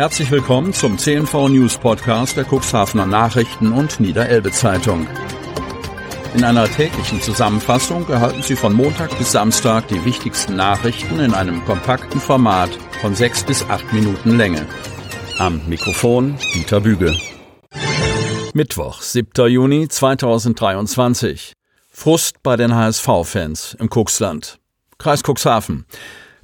Herzlich willkommen zum CNV News Podcast der Cuxhavener Nachrichten und Niederelbe Zeitung. In einer täglichen Zusammenfassung erhalten Sie von Montag bis Samstag die wichtigsten Nachrichten in einem kompakten Format von sechs bis acht Minuten Länge. Am Mikrofon Dieter Büge. Mittwoch, 7. Juni 2023. Frust bei den HSV-Fans im Cuxland. Kreis Cuxhaven.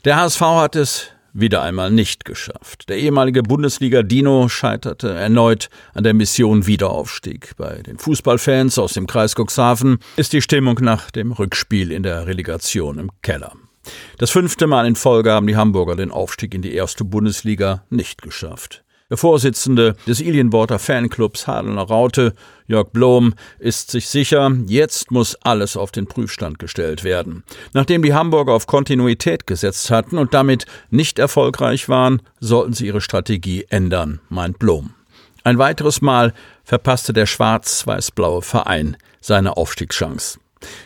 Der HSV hat es wieder einmal nicht geschafft. Der ehemalige Bundesliga-Dino scheiterte erneut an der Mission Wiederaufstieg. Bei den Fußballfans aus dem Kreis Cuxhaven ist die Stimmung nach dem Rückspiel in der Relegation im Keller. Das fünfte Mal in Folge haben die Hamburger den Aufstieg in die erste Bundesliga nicht geschafft. Der Vorsitzende des Ilienworter Fanclubs Hadelner Raute, Jörg Blom, ist sich sicher, jetzt muss alles auf den Prüfstand gestellt werden. Nachdem die Hamburger auf Kontinuität gesetzt hatten und damit nicht erfolgreich waren, sollten sie ihre Strategie ändern, meint Blom. Ein weiteres Mal verpasste der schwarz-weiß-blaue Verein seine Aufstiegschance.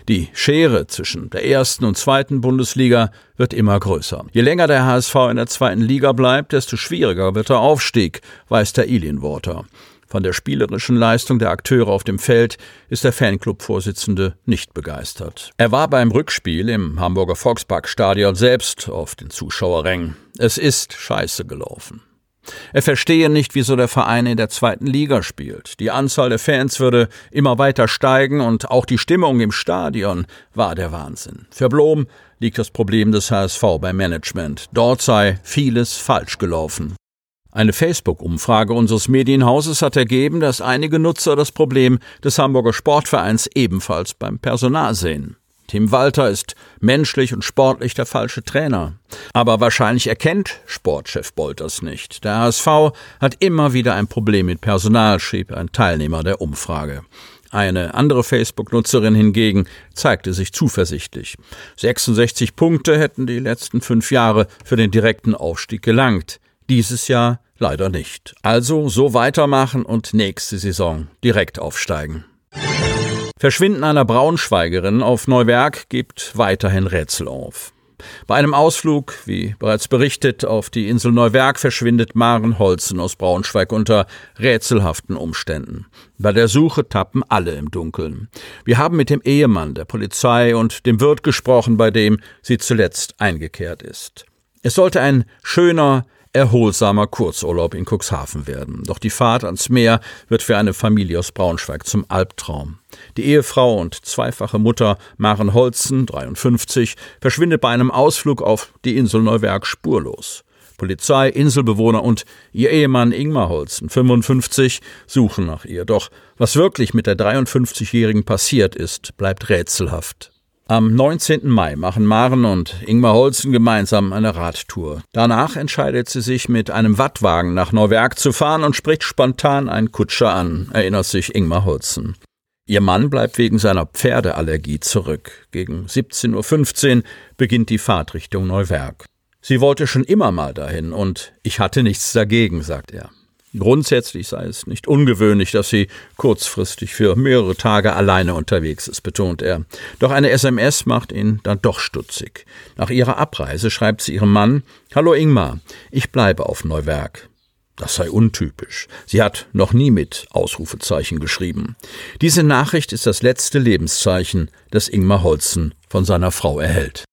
Die Schere zwischen der ersten und zweiten Bundesliga wird immer größer. Je länger der HSV in der zweiten Liga bleibt, desto schwieriger wird der Aufstieg, weiß der Ilienworter. Von der spielerischen Leistung der Akteure auf dem Feld ist der Fanclub-Vorsitzende nicht begeistert. Er war beim Rückspiel im Hamburger Volksparkstadion selbst auf den Zuschauerrängen. Es ist scheiße gelaufen. Er verstehe nicht, wieso der Verein in der zweiten Liga spielt. Die Anzahl der Fans würde immer weiter steigen und auch die Stimmung im Stadion war der Wahnsinn. Für Blom liegt das Problem des HSV beim Management. Dort sei vieles falsch gelaufen. Eine Facebook-Umfrage unseres Medienhauses hat ergeben, dass einige Nutzer das Problem des Hamburger Sportvereins ebenfalls beim Personal sehen. Tim Walter ist menschlich und sportlich der falsche Trainer. Aber wahrscheinlich erkennt Sportchef Bolters nicht. Der HSV hat immer wieder ein Problem mit Personal, schrieb ein Teilnehmer der Umfrage. Eine andere Facebook-Nutzerin hingegen zeigte sich zuversichtlich. 66 Punkte hätten die letzten fünf Jahre für den direkten Aufstieg gelangt. Dieses Jahr leider nicht. Also so weitermachen und nächste Saison direkt aufsteigen. Verschwinden einer Braunschweigerin auf Neuwerk gibt weiterhin Rätsel auf. Bei einem Ausflug, wie bereits berichtet, auf die Insel Neuwerk verschwindet Maren Holzen aus Braunschweig unter rätselhaften Umständen. Bei der Suche tappen alle im Dunkeln. Wir haben mit dem Ehemann der Polizei und dem Wirt gesprochen, bei dem sie zuletzt eingekehrt ist. Es sollte ein schöner, erholsamer Kurzurlaub in Cuxhaven werden. Doch die Fahrt ans Meer wird für eine Familie aus Braunschweig zum Albtraum. Die Ehefrau und zweifache Mutter Maren Holzen, 53, verschwindet bei einem Ausflug auf die Insel Neuwerk spurlos. Polizei, Inselbewohner und ihr Ehemann Ingmar Holzen, 55, suchen nach ihr. Doch was wirklich mit der 53-Jährigen passiert ist, bleibt rätselhaft. Am 19. Mai machen Maren und Ingmar Holzen gemeinsam eine Radtour. Danach entscheidet sie sich, mit einem Wattwagen nach Neuwerk zu fahren und spricht spontan einen Kutscher an, erinnert sich Ingmar Holzen. Ihr Mann bleibt wegen seiner Pferdeallergie zurück. Gegen 17.15 Uhr beginnt die Fahrt Richtung Neuwerk. Sie wollte schon immer mal dahin und ich hatte nichts dagegen, sagt er. Grundsätzlich sei es nicht ungewöhnlich, dass sie kurzfristig für mehrere Tage alleine unterwegs ist, betont er. Doch eine SMS macht ihn dann doch stutzig. Nach ihrer Abreise schreibt sie ihrem Mann Hallo Ingmar, ich bleibe auf Neuwerk. Das sei untypisch. Sie hat noch nie mit Ausrufezeichen geschrieben. Diese Nachricht ist das letzte Lebenszeichen, das Ingmar Holzen von seiner Frau erhält.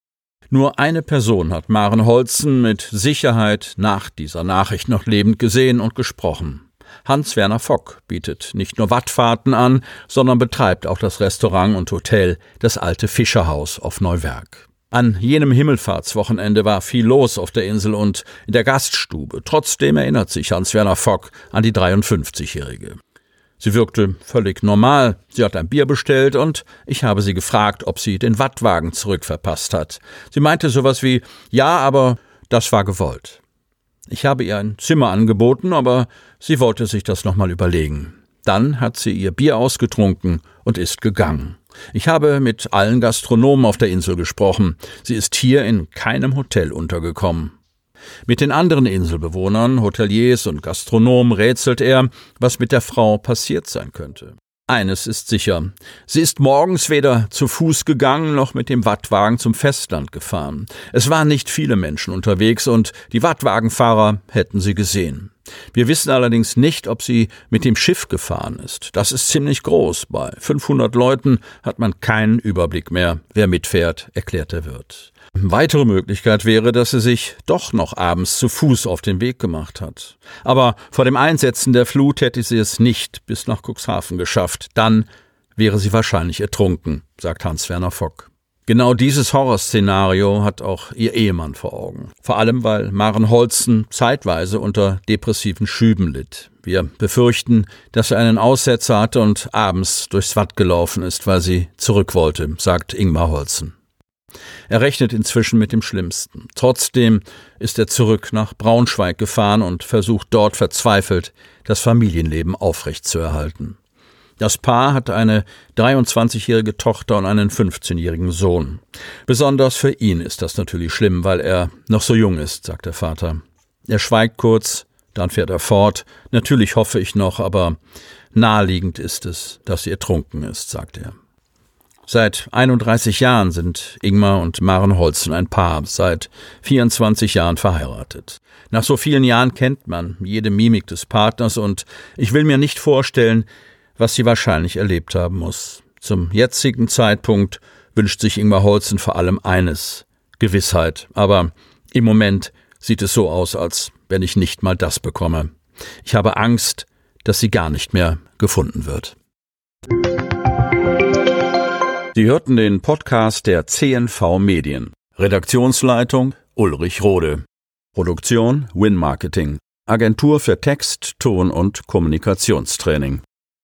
Nur eine Person hat Maren Holzen mit Sicherheit nach dieser Nachricht noch lebend gesehen und gesprochen. Hans-Werner Fock bietet nicht nur Wattfahrten an, sondern betreibt auch das Restaurant und Hotel Das Alte Fischerhaus auf Neuwerk. An jenem Himmelfahrtswochenende war viel los auf der Insel und in der Gaststube. Trotzdem erinnert sich Hans-Werner Fock an die 53-Jährige. Sie wirkte völlig normal. Sie hat ein Bier bestellt und ich habe sie gefragt, ob sie den Wattwagen zurückverpasst hat. Sie meinte sowas wie, ja, aber das war gewollt. Ich habe ihr ein Zimmer angeboten, aber sie wollte sich das nochmal überlegen. Dann hat sie ihr Bier ausgetrunken und ist gegangen. Ich habe mit allen Gastronomen auf der Insel gesprochen. Sie ist hier in keinem Hotel untergekommen. Mit den anderen Inselbewohnern, Hoteliers und Gastronomen rätselt er, was mit der Frau passiert sein könnte. Eines ist sicher. Sie ist morgens weder zu Fuß gegangen noch mit dem Wattwagen zum Festland gefahren. Es waren nicht viele Menschen unterwegs und die Wattwagenfahrer hätten sie gesehen. Wir wissen allerdings nicht, ob sie mit dem Schiff gefahren ist. Das ist ziemlich groß. Bei 500 Leuten hat man keinen Überblick mehr, wer mitfährt, erklärt der Wirt. Weitere Möglichkeit wäre, dass sie sich doch noch abends zu Fuß auf den Weg gemacht hat. Aber vor dem Einsetzen der Flut hätte sie es nicht bis nach Cuxhaven geschafft. Dann wäre sie wahrscheinlich ertrunken, sagt Hans-Werner Fock. Genau dieses Horrorszenario hat auch ihr Ehemann vor Augen. Vor allem, weil Maren Holzen zeitweise unter depressiven Schüben litt. Wir befürchten, dass er einen Aussetzer hatte und abends durchs Watt gelaufen ist, weil sie zurück wollte, sagt Ingmar Holzen. Er rechnet inzwischen mit dem Schlimmsten. Trotzdem ist er zurück nach Braunschweig gefahren und versucht dort verzweifelt, das Familienleben aufrechtzuerhalten. Das Paar hat eine 23-jährige Tochter und einen 15-jährigen Sohn. Besonders für ihn ist das natürlich schlimm, weil er noch so jung ist, sagt der Vater. Er schweigt kurz, dann fährt er fort. Natürlich hoffe ich noch, aber naheliegend ist es, dass sie ertrunken ist, sagt er. Seit 31 Jahren sind Ingmar und Maren Holzen ein Paar, seit 24 Jahren verheiratet. Nach so vielen Jahren kennt man jede Mimik des Partners und ich will mir nicht vorstellen, was sie wahrscheinlich erlebt haben muss. Zum jetzigen Zeitpunkt wünscht sich Ingmar Holzen vor allem eines Gewissheit. Aber im Moment sieht es so aus, als wenn ich nicht mal das bekomme. Ich habe Angst, dass sie gar nicht mehr gefunden wird. Sie hörten den Podcast der CNV Medien. Redaktionsleitung Ulrich Rode. Produktion Win Marketing. Agentur für Text, Ton und Kommunikationstraining.